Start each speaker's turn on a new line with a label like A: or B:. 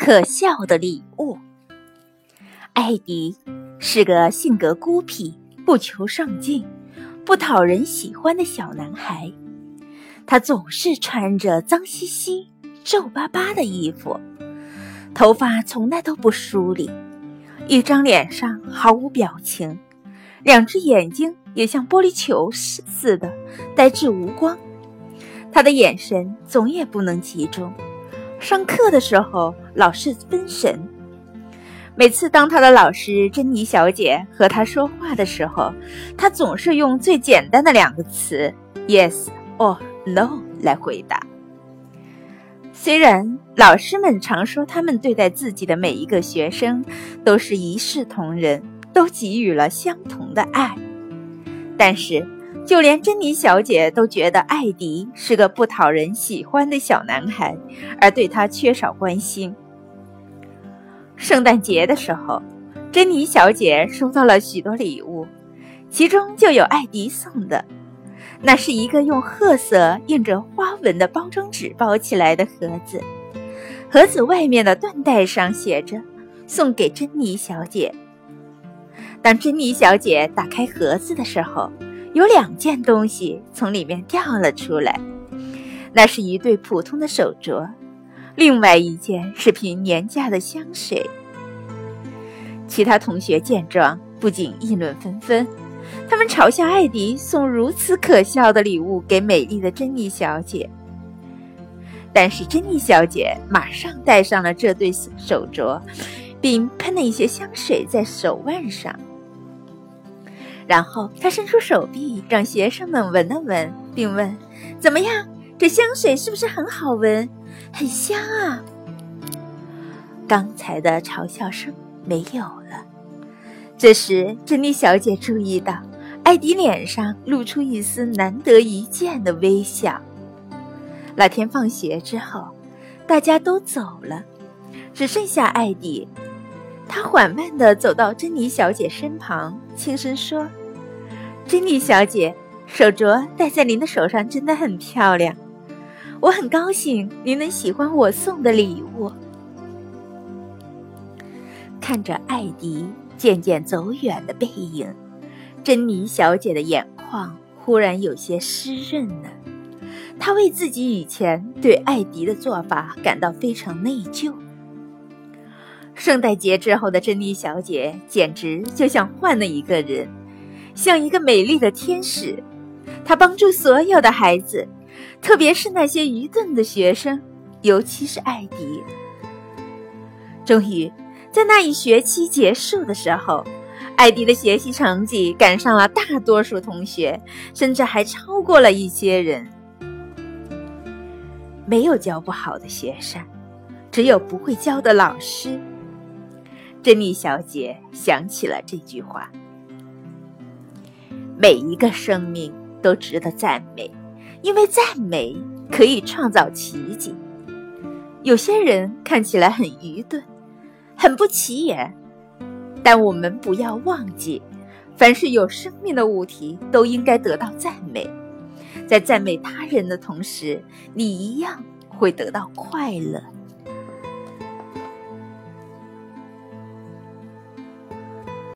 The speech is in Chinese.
A: 可笑的礼物。艾迪是个性格孤僻、不求上进、不讨人喜欢的小男孩。他总是穿着脏兮兮、皱巴巴的衣服，头发从来都不梳理，一张脸上毫无表情，两只眼睛也像玻璃球似似的呆滞无光。他的眼神总也不能集中。上课的时候老是分神，每次当他的老师珍妮小姐和他说话的时候，他总是用最简单的两个词 “yes” 或 “no” 来回答。虽然老师们常说他们对待自己的每一个学生都是一视同仁，都给予了相同的爱，但是。就连珍妮小姐都觉得艾迪是个不讨人喜欢的小男孩，而对他缺少关心。圣诞节的时候，珍妮小姐收到了许多礼物，其中就有艾迪送的。那是一个用褐色印着花纹的包装纸包起来的盒子，盒子外面的缎带上写着“送给珍妮小姐”。当珍妮小姐打开盒子的时候，有两件东西从里面掉了出来，那是一对普通的手镯，另外一件是瓶廉价的香水。其他同学见状，不仅议论纷纷，他们嘲笑艾迪送如此可笑的礼物给美丽的珍妮小姐。但是珍妮小姐马上戴上了这对手镯，并喷了一些香水在手腕上。然后他伸出手臂，让学生们闻了闻，并问：“怎么样？这香水是不是很好闻？很香啊！”刚才的嘲笑声没有了。这时，珍妮小姐注意到艾迪脸上露出一丝难得一见的微笑。那天放学之后，大家都走了，只剩下艾迪。他缓慢地走到珍妮小姐身旁，轻声说。珍妮小姐，手镯戴在您的手上真的很漂亮，我很高兴您能喜欢我送的礼物。看着艾迪渐渐走远的背影，珍妮小姐的眼眶忽然有些湿润了。她为自己以前对艾迪的做法感到非常内疚。圣诞节之后的珍妮小姐简直就像换了一个人。像一个美丽的天使，他帮助所有的孩子，特别是那些愚钝的学生，尤其是艾迪。终于，在那一学期结束的时候，艾迪的学习成绩赶上了大多数同学，甚至还超过了一些人。没有教不好的学生，只有不会教的老师。珍妮小姐想起了这句话。每一个生命都值得赞美，因为赞美可以创造奇迹。有些人看起来很愚钝，很不起眼，但我们不要忘记，凡是有生命的物体都应该得到赞美。在赞美他人的同时，你一样会得到快乐。